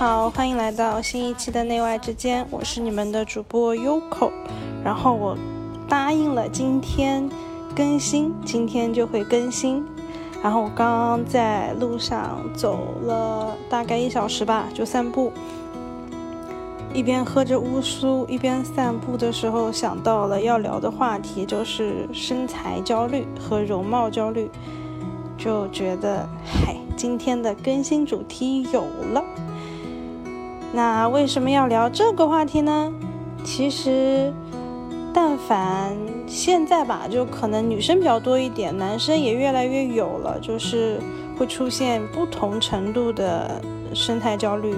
好，欢迎来到新一期的内外之间，我是你们的主播 Yoko。然后我答应了今天更新，今天就会更新。然后我刚刚在路上走了大概一小时吧，就散步，一边喝着乌苏，一边散步的时候想到了要聊的话题，就是身材焦虑和容貌焦虑，就觉得嗨，今天的更新主题有了。那为什么要聊这个话题呢？其实，但凡现在吧，就可能女生比较多一点，男生也越来越有了，就是会出现不同程度的身材焦虑、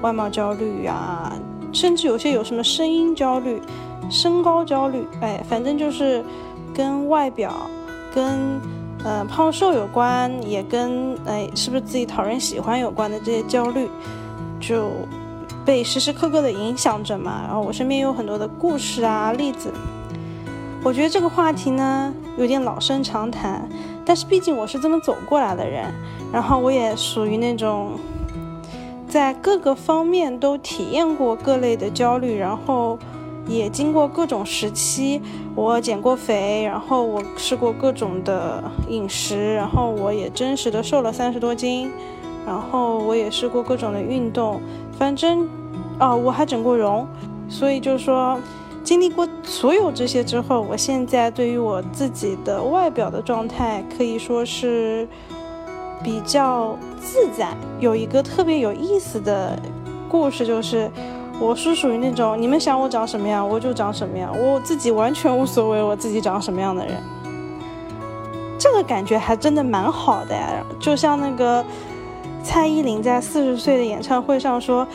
外貌焦虑啊，甚至有些有什么声音焦虑、身高焦虑，哎，反正就是跟外表、跟呃胖瘦有关，也跟哎是不是自己讨人喜欢有关的这些焦虑，就。被时时刻刻的影响着嘛，然后我身边有很多的故事啊例子，我觉得这个话题呢有点老生常谈，但是毕竟我是这么走过来的人，然后我也属于那种在各个方面都体验过各类的焦虑，然后也经过各种时期，我减过肥，然后我试过各种的饮食，然后我也真实的瘦了三十多斤，然后我也试过各种的运动。反正，哦，我还整过容，所以就是说，经历过所有这些之后，我现在对于我自己的外表的状态可以说是比较自在。有一个特别有意思的故事，就是我是属于那种你们想我长什么样我就长什么样，我自己完全无所谓我自己长什么样的人。这个感觉还真的蛮好的呀，就像那个。蔡依林在四十岁的演唱会上说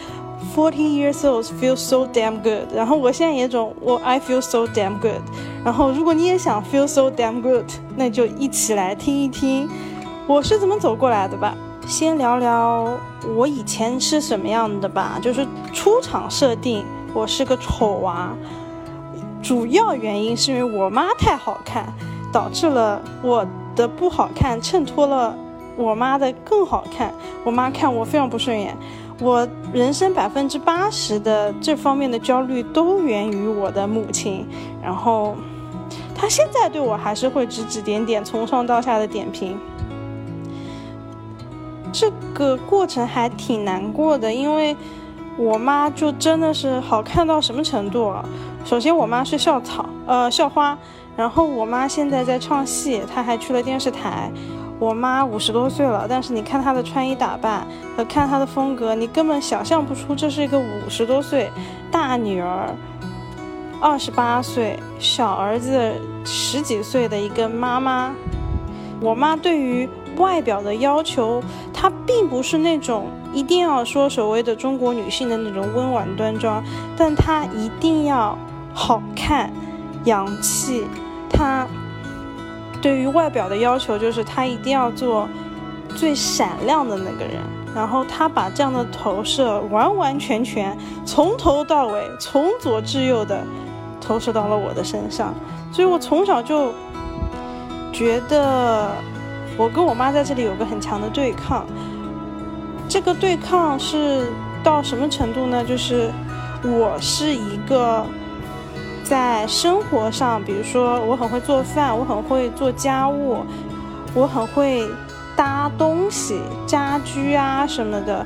，Forty years old feels so damn good。然后我现在也种我 I feel so damn good。然后如果你也想 feel so damn good，那就一起来听一听我是怎么走过来的吧。先聊聊我以前是什么样的吧，就是出场设定我是个丑娃，主要原因是因为我妈太好看，导致了我的不好看衬托了。我妈的更好看，我妈看我非常不顺眼。我人生百分之八十的这方面的焦虑都源于我的母亲，然后她现在对我还是会指指点点，从上到下的点评。这个过程还挺难过的，因为我妈就真的是好看到什么程度啊？首先，我妈是校草，呃，校花，然后我妈现在在唱戏，她还去了电视台。我妈五十多岁了，但是你看她的穿衣打扮和看她的风格，你根本想象不出这是一个五十多岁大女儿，二十八岁小儿子十几岁的一个妈妈。我妈对于外表的要求，她并不是那种一定要说所谓的中国女性的那种温婉端庄，但她一定要好看、洋气，她。对于外表的要求，就是他一定要做最闪亮的那个人，然后他把这样的投射完完全全从头到尾，从左至右的投射到了我的身上，所以我从小就觉得我跟我妈在这里有个很强的对抗。这个对抗是到什么程度呢？就是我是一个。在生活上，比如说我很会做饭，我很会做家务，我很会搭东西、家居啊什么的，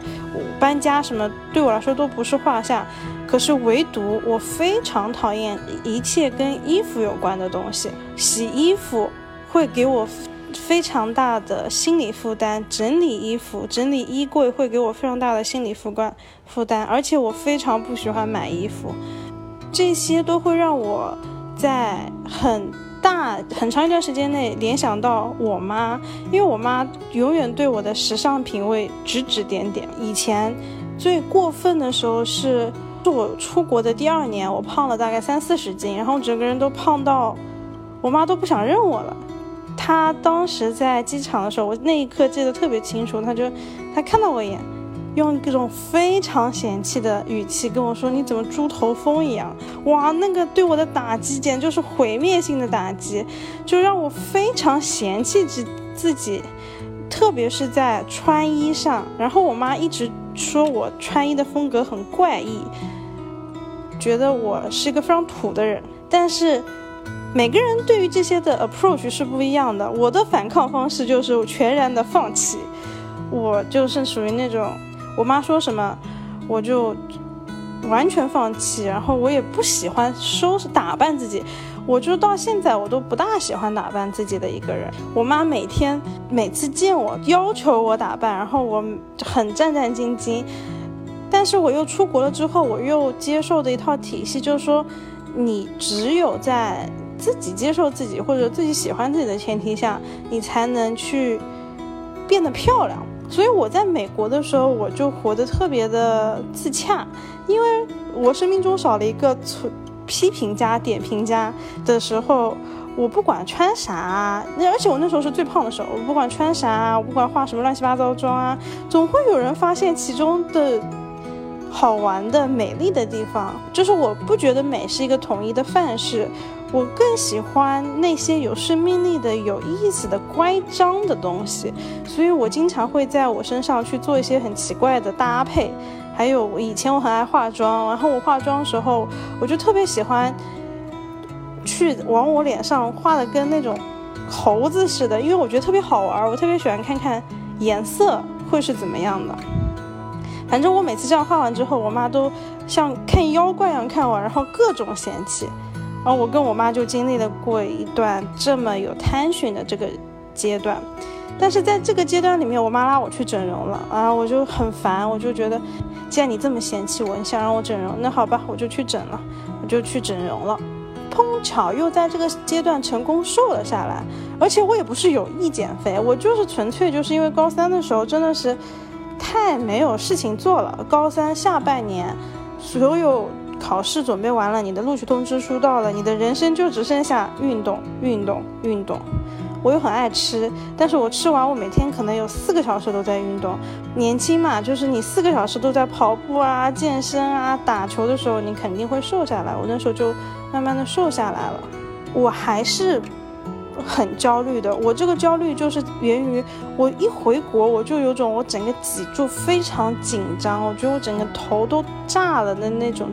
搬家什么对我来说都不是话下。可是唯独我非常讨厌一切跟衣服有关的东西，洗衣服会给我非常大的心理负担，整理衣服、整理衣柜会给我非常大的心理负担负担，而且我非常不喜欢买衣服。这些都会让我在很大很长一段时间内联想到我妈，因为我妈永远对我的时尚品味指指点点。以前最过分的时候是，是我出国的第二年，我胖了大概三四十斤，然后整个人都胖到我妈都不想认我了。她当时在机场的时候，我那一刻记得特别清楚，她就她看到我一眼。用各种非常嫌弃的语气跟我说：“你怎么猪头疯一样？”哇，那个对我的打击简直就是毁灭性的打击，就让我非常嫌弃自自己，特别是在穿衣上。然后我妈一直说我穿衣的风格很怪异，觉得我是一个非常土的人。但是每个人对于这些的 approach 是不一样的。我的反抗方式就是全然的放弃，我就是属于那种我妈说什么我就完全放弃，然后我也不喜欢收拾打扮自己。我就到现在我都不大喜欢打扮自己的一个人。我妈每天每次见我要求我打扮，然后我很战战兢兢。但是我又出国了之后，我又接受的一套体系就是说，你只有在自己接受自己或者自己喜欢自己的前提下，你才能去变得漂亮。所以我在美国的时候，我就活得特别的自洽，因为我生命中少了一个存。批评家、点评家的时候，我不管穿啥，那而且我那时候是最胖的时候，我不管穿啥，我不管化什么乱七八糟妆啊，总会有人发现其中的好玩的、美丽的地方。就是我不觉得美是一个统一的范式，我更喜欢那些有生命力的、有意思的、乖张的东西，所以我经常会在我身上去做一些很奇怪的搭配。还有以前我很爱化妆，然后我化妆的时候，我就特别喜欢去往我脸上画的跟那种猴子似的，因为我觉得特别好玩，我特别喜欢看看颜色会是怎么样的。反正我每次这样画完之后，我妈都像看妖怪一样看我，然后各种嫌弃。然后我跟我妈就经历了过一段这么有探寻的这个阶段。但是在这个阶段里面，我妈拉我去整容了啊，我就很烦，我就觉得，既然你这么嫌弃我，你想让我整容，那好吧，我就去整了，我就去整容了，碰巧又在这个阶段成功瘦了下来，而且我也不是有意减肥，我就是纯粹就是因为高三的时候真的是太没有事情做了，高三下半年所有考试准备完了，你的录取通知书到了，你的人生就只剩下运动，运动，运动。我又很爱吃，但是我吃完，我每天可能有四个小时都在运动。年轻嘛，就是你四个小时都在跑步啊、健身啊、打球的时候，你肯定会瘦下来。我那时候就慢慢的瘦下来了。我还是很焦虑的，我这个焦虑就是源于我一回国，我就有种我整个脊柱非常紧张，我觉得我整个头都炸了的那种。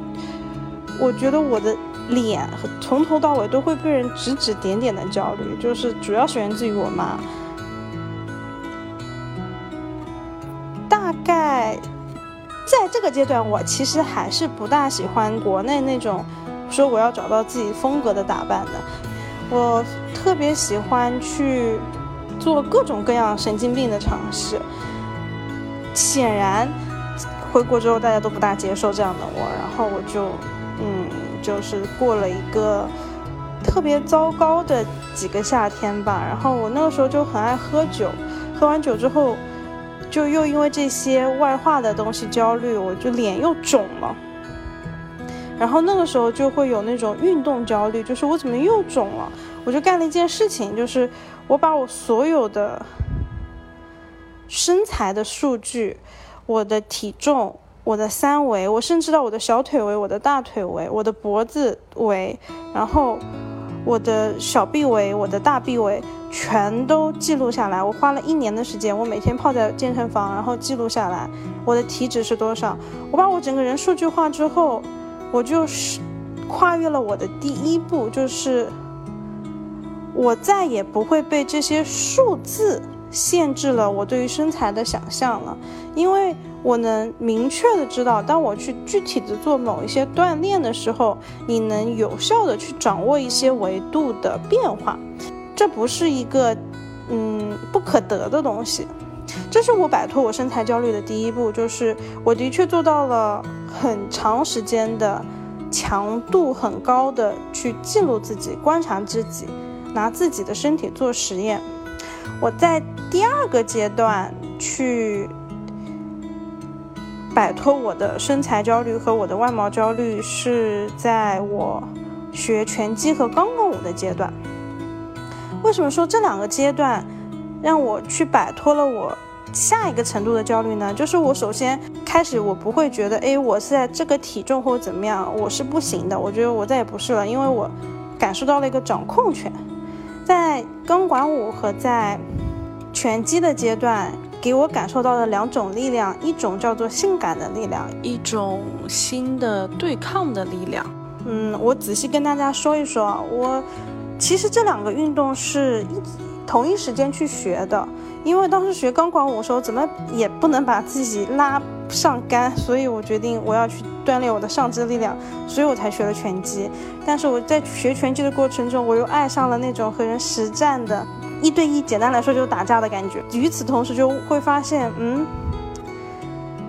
我觉得我的。脸从头到尾都会被人指指点点的焦虑，就是主要是源自于我妈。大概在这个阶段，我其实还是不大喜欢国内那种说我要找到自己风格的打扮的。我特别喜欢去做各种各样神经病的尝试。显然，回国之后大家都不大接受这样的我，然后我就嗯。就是过了一个特别糟糕的几个夏天吧，然后我那个时候就很爱喝酒，喝完酒之后，就又因为这些外化的东西焦虑，我就脸又肿了。然后那个时候就会有那种运动焦虑，就是我怎么又肿了？我就干了一件事情，就是我把我所有的身材的数据，我的体重。我的三围，我甚至到我的小腿围、我的大腿围、我的脖子围，然后我的小臂围、我的大臂围，全都记录下来。我花了一年的时间，我每天泡在健身房，然后记录下来我的体脂是多少。我把我整个人数据化之后，我就是跨越了我的第一步，就是我再也不会被这些数字限制了我对于身材的想象了，因为。我能明确的知道，当我去具体的做某一些锻炼的时候，你能有效的去掌握一些维度的变化，这不是一个嗯不可得的东西。这是我摆脱我身材焦虑的第一步，就是我的确做到了很长时间的强度很高的去记录自己、观察自己，拿自己的身体做实验。我在第二个阶段去。摆脱我的身材焦虑和我的外貌焦虑是在我学拳击和钢管舞的阶段。为什么说这两个阶段让我去摆脱了我下一个程度的焦虑呢？就是我首先开始，我不会觉得，哎，我是在这个体重或者怎么样，我是不行的。我觉得我再也不是了，因为我感受到了一个掌控权。在钢管舞和在拳击的阶段。给我感受到的两种力量，一种叫做性感的力量，一种新的对抗的力量。嗯，我仔细跟大家说一说啊，我其实这两个运动是一同一时间去学的，因为当时学钢管舞的时候，怎么也不能把自己拉上杆，所以我决定我要去锻炼我的上肢力量，所以我才学了拳击。但是我在学拳击的过程中，我又爱上了那种和人实战的。一对一，简单来说就是打架的感觉。与此同时，就会发现，嗯，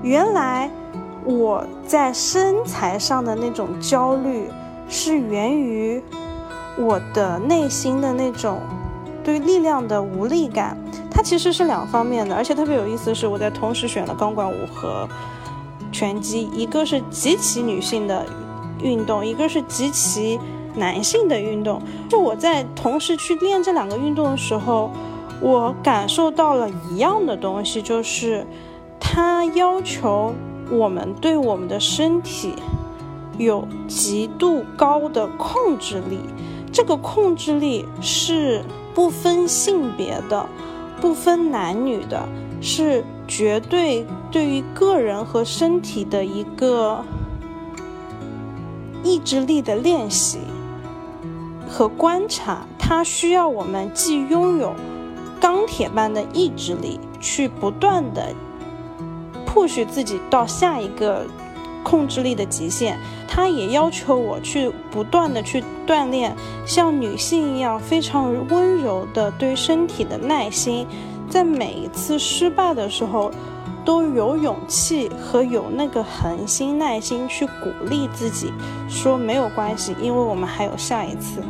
原来我在身材上的那种焦虑，是源于我的内心的那种对力量的无力感。它其实是两方面的，而且特别有意思的是，我在同时选了钢管舞和拳击，一个是极其女性的运动，一个是极其。男性的运动，就我在同时去练这两个运动的时候，我感受到了一样的东西，就是它要求我们对我们的身体有极度高的控制力。这个控制力是不分性别的，不分男女的，是绝对对于个人和身体的一个意志力的练习。和观察，它需要我们既拥有钢铁般的意志力，去不断的 push 自己到下一个控制力的极限，它也要求我去不断的去锻炼像女性一样非常温柔的对身体的耐心，在每一次失败的时候，都有勇气和有那个恒心耐心去鼓励自己，说没有关系，因为我们还有下一次。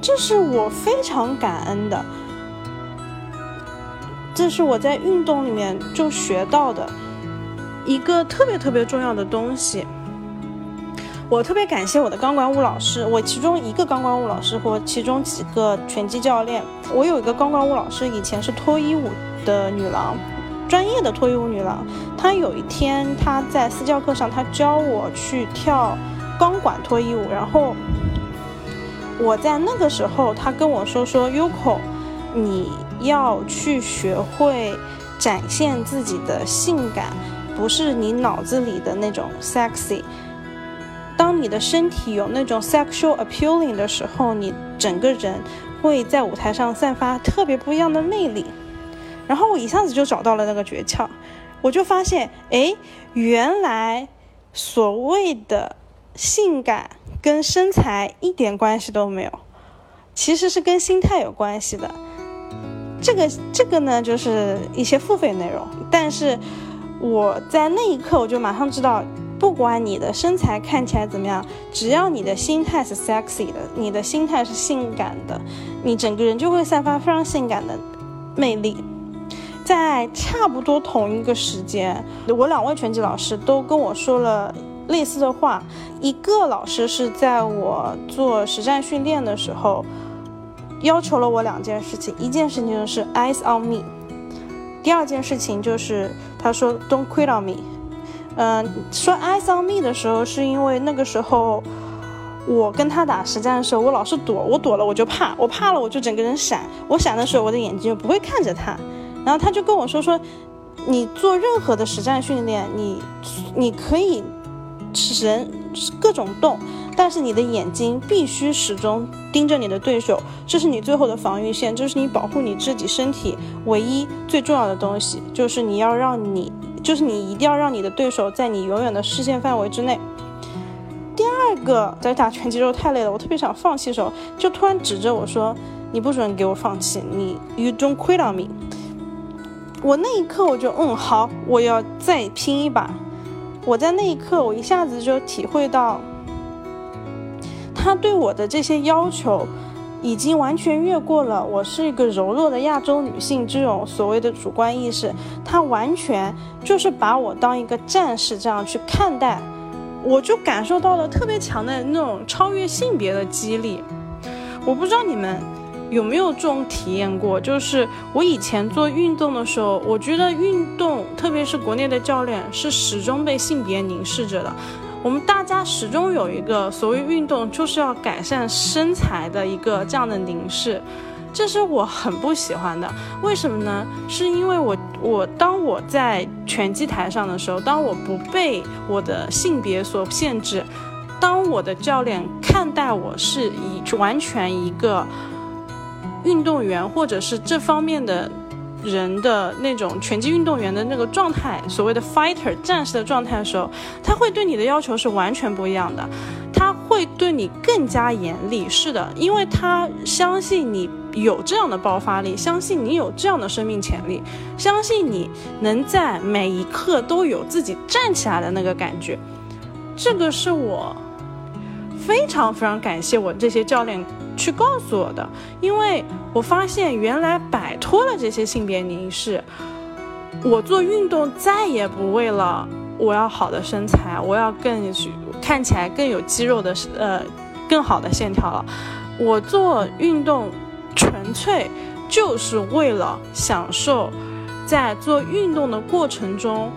这是我非常感恩的，这是我在运动里面就学到的一个特别特别重要的东西。我特别感谢我的钢管舞老师，我其中一个钢管舞老师或其中几个拳击教练。我有一个钢管舞老师，以前是脱衣舞的女郎，专业的脱衣舞女郎。她有一天她在私教课上，她教我去跳钢管脱衣舞，然后。我在那个时候，她跟我说说，Yuko，你要去学会展现自己的性感，不是你脑子里的那种 sexy。当你的身体有那种 sexual appealing 的时候，你整个人会在舞台上散发特别不一样的魅力。然后我一下子就找到了那个诀窍，我就发现，哎，原来所谓的性感。跟身材一点关系都没有，其实是跟心态有关系的。这个这个呢，就是一些付费内容。但是我在那一刻，我就马上知道，不管你的身材看起来怎么样，只要你的心态是 sexy 的，你的心态是性感的，你整个人就会散发非常性感的魅力。在差不多同一个时间，我两位拳击老师都跟我说了。类似的话，一个老师是在我做实战训练的时候，要求了我两件事情，一件事情就是 eyes on me，第二件事情就是他说 don't quit on me。嗯，说 eyes on me 的时候，是因为那个时候我跟他打实战的时候，我老是躲，我躲了我就怕，我怕了我就整个人闪，我闪的时候我的眼睛就不会看着他，然后他就跟我说说，你做任何的实战训练，你你可以。人各种动，但是你的眼睛必须始终盯着你的对手，这是你最后的防御线，这是你保护你自己身体唯一最重要的东西，就是你要让你，就是你一定要让你的对手在你永远的视线范围之内。第二个，在打拳击时候太累了，我特别想放弃的时候，就突然指着我说：“你不准给我放弃，你 you don't quit on me。”我那一刻我就嗯好，我要再拼一把。我在那一刻，我一下子就体会到，他对我的这些要求，已经完全越过了我是一个柔弱的亚洲女性这种所谓的主观意识，他完全就是把我当一个战士这样去看待，我就感受到了特别强的那种超越性别的激励。我不知道你们。有没有这种体验过？就是我以前做运动的时候，我觉得运动，特别是国内的教练，是始终被性别凝视着的。我们大家始终有一个所谓运动就是要改善身材的一个这样的凝视。这是我很不喜欢的。为什么呢？是因为我我当我在拳击台上的时候，当我不被我的性别所限制，当我的教练看待我是以完全一个运动员或者是这方面的。人的那种拳击运动员的那个状态，所谓的 fighter 战士的状态的时候，他会对你的要求是完全不一样的，他会对你更加严厉。是的，因为他相信你有这样的爆发力，相信你有这样的生命潜力，相信你能在每一刻都有自己站起来的那个感觉。这个是我非常非常感谢我这些教练。去告诉我的，因为我发现原来摆脱了这些性别凝视，我做运动再也不为了我要好的身材，我要更看起来更有肌肉的呃更好的线条了。我做运动纯粹就是为了享受在做运动的过程中，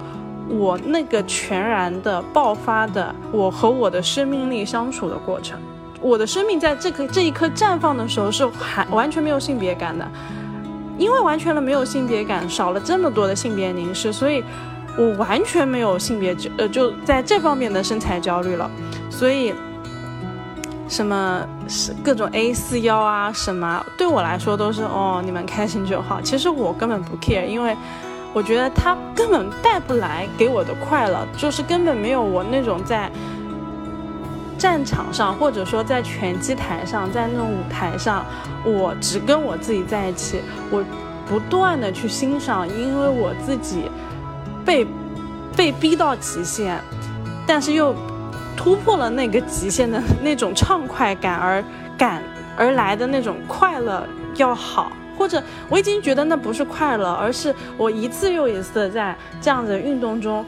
我那个全然的爆发的我和我的生命力相处的过程。我的生命在这颗这一刻绽放的时候是还完全没有性别感的，因为完全的没有性别感，少了这么多的性别凝视，所以我完全没有性别呃就在这方面的身材焦虑了。所以什么是各种 A 四腰啊什么，对我来说都是哦你们开心就好。其实我根本不 care，因为我觉得它根本带不来给我的快乐，就是根本没有我那种在。战场上，或者说在拳击台上，在那种舞台上，我只跟我自己在一起，我不断的去欣赏，因为我自己被被逼到极限，但是又突破了那个极限的那种畅快感而感而来的那种快乐要好，或者我已经觉得那不是快乐，而是我一次又一次的在这样的运动中。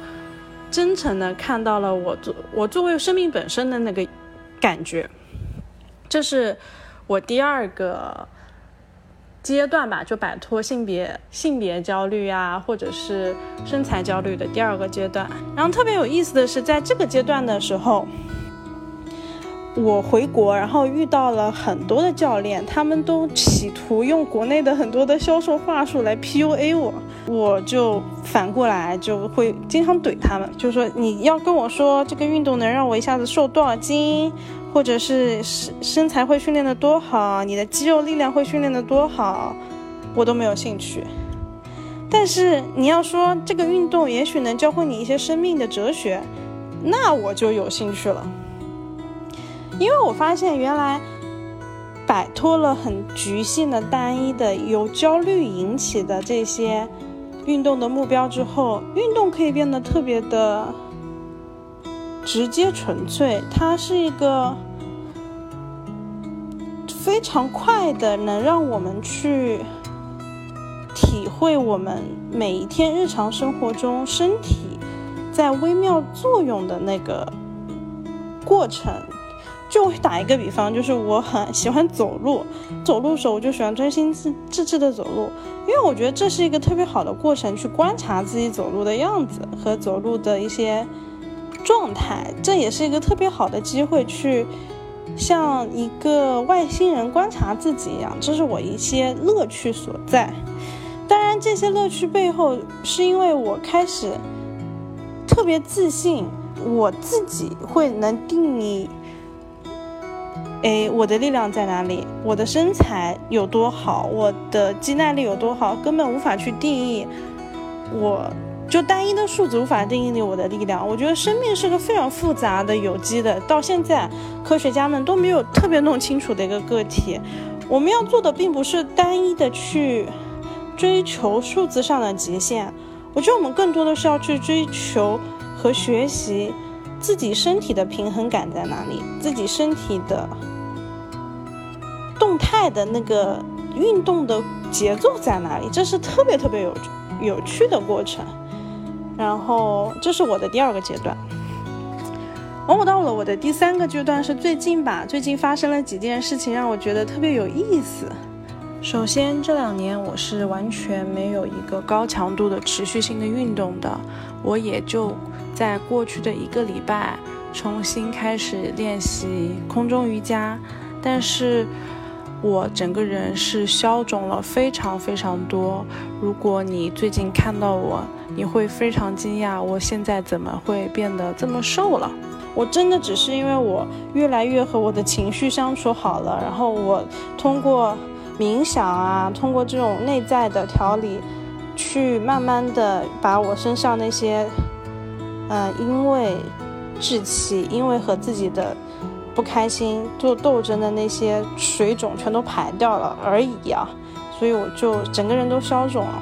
真诚的看到了我作我作为生命本身的那个感觉，这是我第二个阶段吧，就摆脱性别性别焦虑啊，或者是身材焦虑的第二个阶段。然后特别有意思的是，在这个阶段的时候。我回国，然后遇到了很多的教练，他们都企图用国内的很多的销售话术来 PUA 我，我就反过来就会经常怼他们，就说你要跟我说这个运动能让我一下子瘦多少斤，或者是身身材会训练的多好，你的肌肉力量会训练的多好，我都没有兴趣。但是你要说这个运动也许能教会你一些生命的哲学，那我就有兴趣了。因为我发现，原来摆脱了很局限的、单一的、由焦虑引起的这些运动的目标之后，运动可以变得特别的直接、纯粹。它是一个非常快的，能让我们去体会我们每一天日常生活中身体在微妙作用的那个过程。就打一个比方，就是我很喜欢走路，走路的时候我就喜欢专心致致志的走路，因为我觉得这是一个特别好的过程，去观察自己走路的样子和走路的一些状态，这也是一个特别好的机会，去像一个外星人观察自己一样，这是我一些乐趣所在。当然，这些乐趣背后是因为我开始特别自信，我自己会能定义。哎，我的力量在哪里？我的身材有多好？我的肌耐力有多好？根本无法去定义，我就单一的数字无法定义我的力量。我觉得生命是个非常复杂的、有机的，到现在科学家们都没有特别弄清楚的一个个体。我们要做的并不是单一的去追求数字上的极限，我觉得我们更多的是要去追求和学习自己身体的平衡感在哪里，自己身体的。动态的那个运动的节奏在哪里？这是特别特别有有趣的过程。然后这是我的第二个阶段。而我到了我的第三个阶段是最近吧，最近发生了几件事情让我觉得特别有意思。首先这两年我是完全没有一个高强度的持续性的运动的，我也就在过去的一个礼拜重新开始练习空中瑜伽，但是。我整个人是消肿了非常非常多。如果你最近看到我，你会非常惊讶，我现在怎么会变得这么瘦了？我真的只是因为我越来越和我的情绪相处好了，然后我通过冥想啊，通过这种内在的调理，去慢慢的把我身上那些，呃，因为志气，因为和自己的。不开心做斗争的那些水肿全都排掉了而已啊，所以我就整个人都消肿了。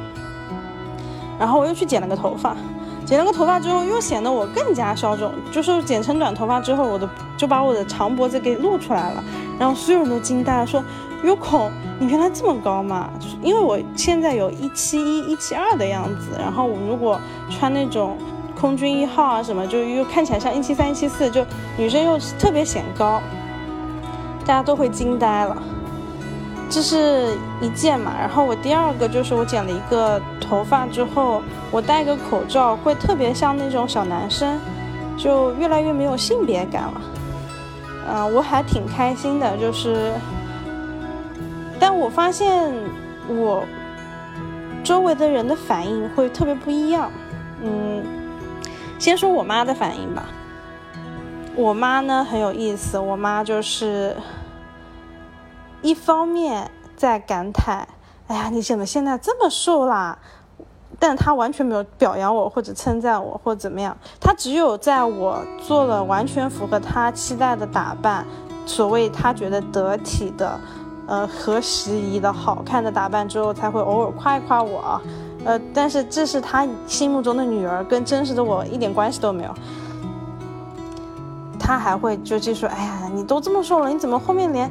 然后我又去剪了个头发，剪了个头发之后又显得我更加消肿。就是剪成短头发之后，我的就把我的长脖子给露出来了。然后所有人都惊呆了，说：“有孔，你原来这么高嘛？”因为我现在有一七一、一七二的样子。然后我如果穿那种。空军一号啊，什么就又看起来像一七三、一七四，就女生又特别显高，大家都会惊呆了。这是一件嘛，然后我第二个就是我剪了一个头发之后，我戴个口罩会特别像那种小男生，就越来越没有性别感了。嗯，我还挺开心的，就是，但我发现我周围的人的反应会特别不一样，嗯。先说我妈的反应吧。我妈呢很有意思，我妈就是一方面在感叹：“哎呀，你怎么现在这么瘦啦？”但她完全没有表扬我或者称赞我或怎么样。她只有在我做了完全符合她期待的打扮，所谓她觉得得体的、呃合时宜的好看的打扮之后，才会偶尔夸一夸我。呃，但是这是他心目中的女儿，跟真实的我一点关系都没有。他还会就就说：“哎呀，你都这么瘦了，你怎么后面连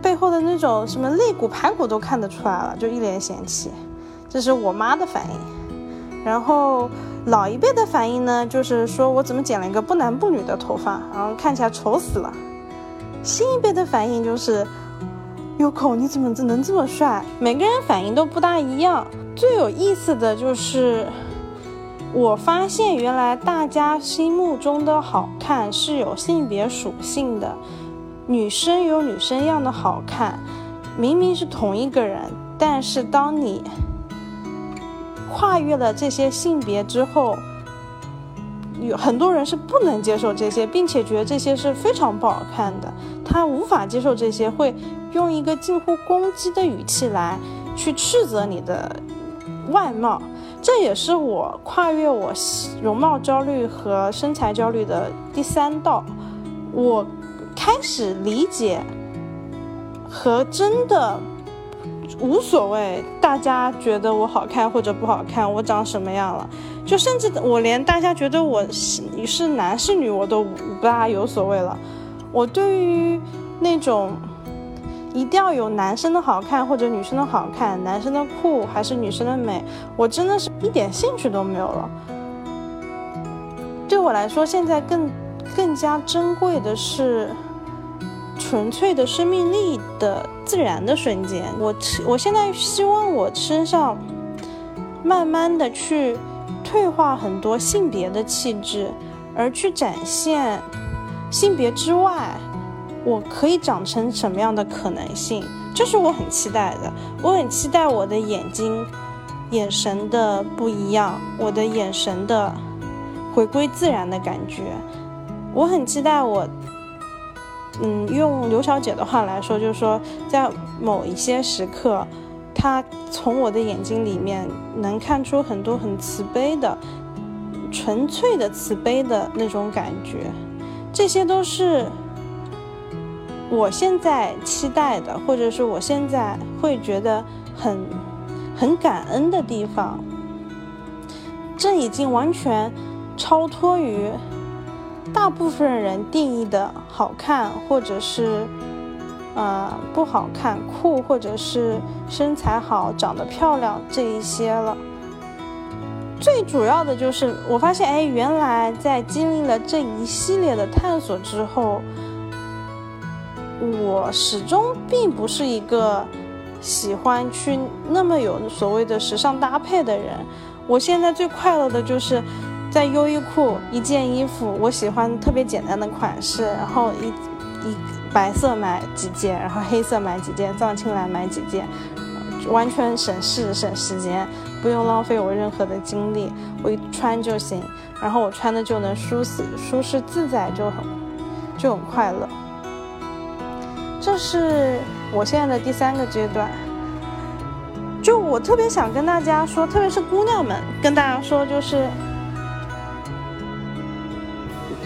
背后的那种什么肋骨、排骨都看得出来了？”就一脸嫌弃。这是我妈的反应。然后老一辈的反应呢，就是说我怎么剪了一个不男不女的头发，然后看起来丑死了。新一辈的反应就是。有空你怎么能这么帅？每个人反应都不大一样。最有意思的就是，我发现原来大家心目中的好看是有性别属性的。女生有女生样的好看，明明是同一个人，但是当你跨越了这些性别之后，有很多人是不能接受这些，并且觉得这些是非常不好看的。他无法接受这些，会用一个近乎攻击的语气来去斥责你的外貌。这也是我跨越我容貌焦虑和身材焦虑的第三道。我开始理解和真的无所谓，大家觉得我好看或者不好看，我长什么样了，就甚至我连大家觉得我是是男是女，我都不大有所谓了。我对于那种一定要有男生的好看或者女生的好看，男生的酷还是女生的美，我真的是一点兴趣都没有了。对我来说，现在更更加珍贵的是纯粹的生命力的自然的瞬间。我我现在希望我身上慢慢的去退化很多性别的气质，而去展现。性别之外，我可以长成什么样的可能性？这是我很期待的。我很期待我的眼睛、眼神的不一样，我的眼神的回归自然的感觉。我很期待我，嗯，用刘小姐的话来说，就是说，在某一些时刻，她从我的眼睛里面能看出很多很慈悲的、纯粹的慈悲的那种感觉。这些都是我现在期待的，或者是我现在会觉得很很感恩的地方。这已经完全超脱于大部分人定义的好看，或者是呃不好看、酷，或者是身材好、长得漂亮这一些了。最主要的就是，我发现，哎，原来在经历了这一系列的探索之后，我始终并不是一个喜欢去那么有所谓的时尚搭配的人。我现在最快乐的就是在优衣库一件衣服，我喜欢特别简单的款式，然后一一白色买几件，然后黑色买几件，藏青蓝买几件，完全省事省时间，不用浪费我任何的精力，我一穿就行，然后我穿的就能舒适舒适自在，就很就很快乐。这是我现在的第三个阶段，就我特别想跟大家说，特别是姑娘们，跟大家说，就是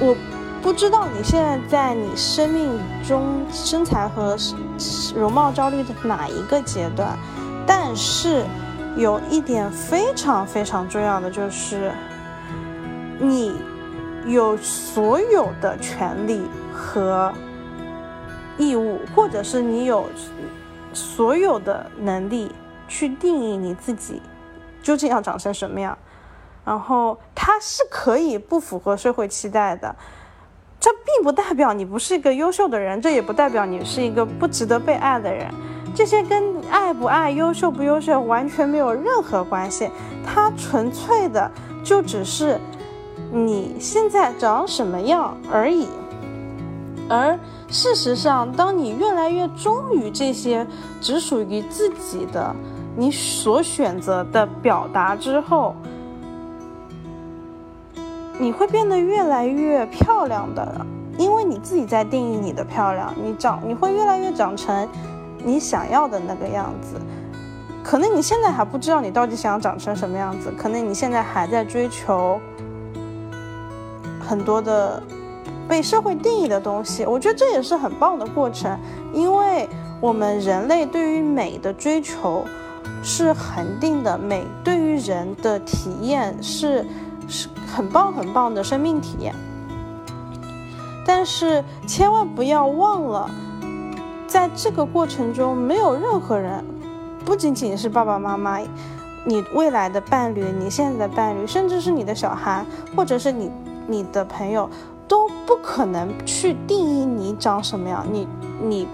我。不知道你现在在你生命中身材和容貌焦虑的哪一个阶段，但是有一点非常非常重要的就是，你有所有的权利和义务，或者是你有所有的能力去定义你自己究竟要长成什么样，然后它是可以不符合社会期待的。这并不代表你不是一个优秀的人，这也不代表你是一个不值得被爱的人，这些跟爱不爱、优秀不优秀完全没有任何关系，它纯粹的就只是你现在长什么样而已。而事实上，当你越来越忠于这些只属于自己的你所选择的表达之后，你会变得越来越漂亮的，因为你自己在定义你的漂亮。你长，你会越来越长成你想要的那个样子。可能你现在还不知道你到底想要长成什么样子，可能你现在还在追求很多的被社会定义的东西。我觉得这也是很棒的过程，因为我们人类对于美的追求是恒定的，美对于人的体验是。是很棒很棒的生命体验，但是千万不要忘了，在这个过程中，没有任何人，不仅仅是爸爸妈妈，你未来的伴侣，你现在的伴侣，甚至是你的小孩，或者是你你的朋友，不可能去定义你长什么样，你你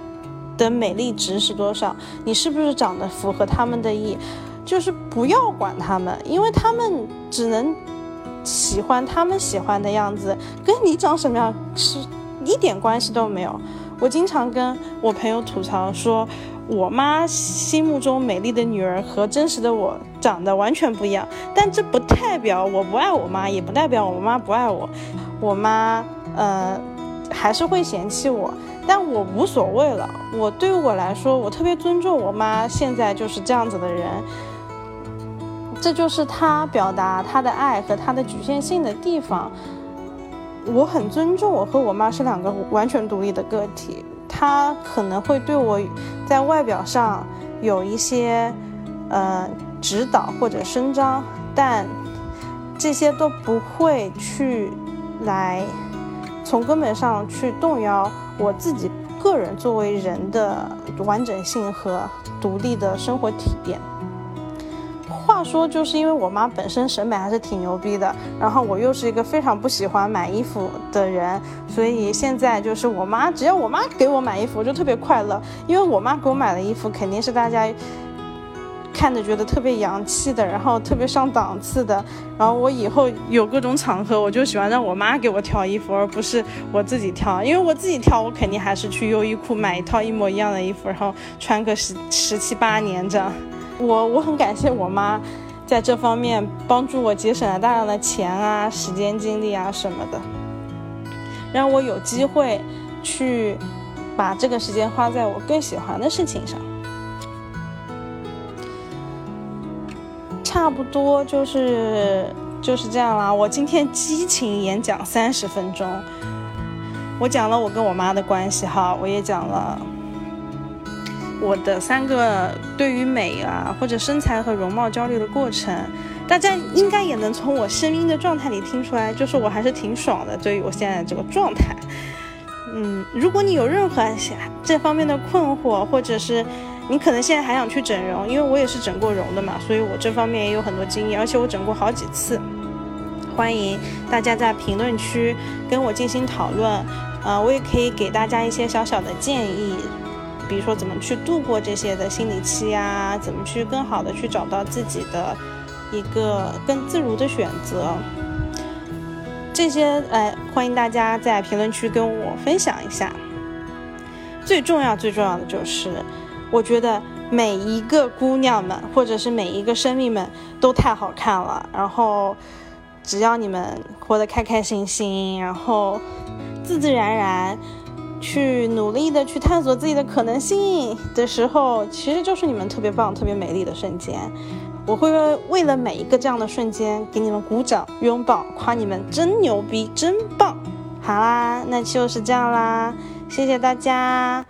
的美丽值是多少，你是不是长得符合他们的意，就是不要管他们，因为他们只能。喜欢他们喜欢的样子，跟你长什么样是一点关系都没有。我经常跟我朋友吐槽说，我妈心目中美丽的女儿和真实的我长得完全不一样。但这不代表我不爱我妈，也不代表我妈不爱我。我妈呃还是会嫌弃我，但我无所谓了。我对于我来说，我特别尊重我妈现在就是这样子的人。这就是她表达她的爱和她的局限性的地方。我很尊重我和我妈是两个完全独立的个体。她可能会对我在外表上有一些呃指导或者声张，但这些都不会去来从根本上去动摇我自己个人作为人的完整性和独立的生活体验。话说，就是因为我妈本身审美还是挺牛逼的，然后我又是一个非常不喜欢买衣服的人，所以现在就是我妈，只要我妈给我买衣服，我就特别快乐，因为我妈给我买的衣服肯定是大家看着觉得特别洋气的，然后特别上档次的，然后我以后有各种场合，我就喜欢让我妈给我挑衣服，而不是我自己挑，因为我自己挑，我肯定还是去优衣库买一套一模一样的衣服，然后穿个十十七八年这样。我我很感谢我妈，在这方面帮助我节省了大量的钱啊、时间、精力啊什么的，让我有机会去把这个时间花在我更喜欢的事情上。差不多就是就是这样啦。我今天激情演讲三十分钟，我讲了我跟我妈的关系哈，我也讲了。我的三个对于美啊或者身材和容貌焦虑的过程，大家应该也能从我声音的状态里听出来，就是我还是挺爽的。对于我现在这个状态，嗯，如果你有任何这方面的困惑，或者是你可能现在还想去整容，因为我也是整过容的嘛，所以我这方面也有很多经验，而且我整过好几次。欢迎大家在评论区跟我进行讨论，呃，我也可以给大家一些小小的建议。比如说怎么去度过这些的心理期呀？怎么去更好的去找到自己的一个更自如的选择？这些，呃，欢迎大家在评论区跟我分享一下。最重要最重要的就是，我觉得每一个姑娘们或者是每一个生命们都太好看了。然后，只要你们活得开开心心，然后自自然然去努力的去探索自己的可能性的时候，其实就是你们特别棒、特别美丽的瞬间。我会为了每一个这样的瞬间给你们鼓掌、拥抱、夸你们真牛逼、真棒。好啦，那就是这样啦，谢谢大家。